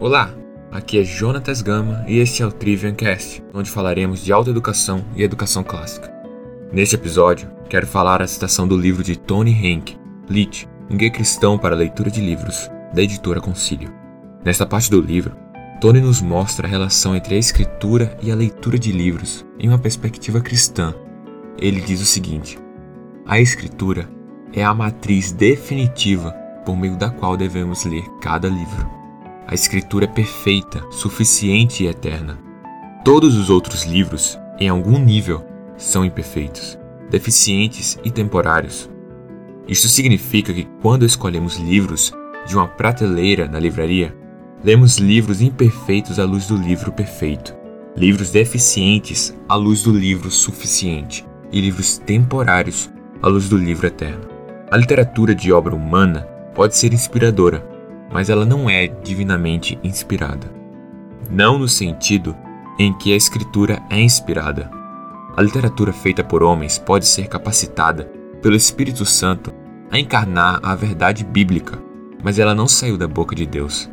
Olá, aqui é Jonatas Gama e este é o Trivian Cast, onde falaremos de autoeducação e educação clássica. Neste episódio, quero falar a citação do livro de Tony Henk, Lit, um guia cristão para a leitura de livros, da editora Concílio. Nesta parte do livro, Tony nos mostra a relação entre a escritura e a leitura de livros em uma perspectiva cristã. Ele diz o seguinte: A escritura é a matriz definitiva por meio da qual devemos ler cada livro. A escritura é perfeita, suficiente e eterna. Todos os outros livros, em algum nível, são imperfeitos, deficientes e temporários. Isso significa que quando escolhemos livros de uma prateleira na livraria, lemos livros imperfeitos à luz do livro perfeito, livros deficientes à luz do livro suficiente e livros temporários à luz do livro eterno. A literatura de obra humana pode ser inspiradora, mas ela não é divinamente inspirada. Não no sentido em que a escritura é inspirada. A literatura feita por homens pode ser capacitada pelo Espírito Santo a encarnar a verdade bíblica, mas ela não saiu da boca de Deus.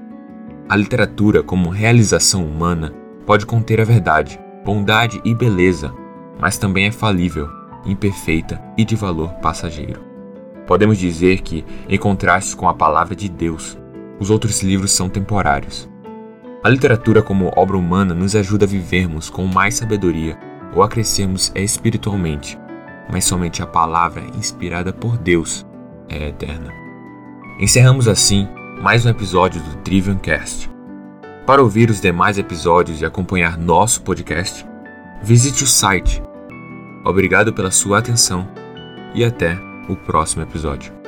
A literatura, como realização humana, pode conter a verdade, bondade e beleza, mas também é falível, imperfeita e de valor passageiro. Podemos dizer que, em contraste com a palavra de Deus, os outros livros são temporários. A literatura, como obra humana, nos ajuda a vivermos com mais sabedoria ou a crescermos espiritualmente, mas somente a palavra inspirada por Deus é eterna. Encerramos assim mais um episódio do Trivium Cast. Para ouvir os demais episódios e acompanhar nosso podcast, visite o site. Obrigado pela sua atenção e até o próximo episódio.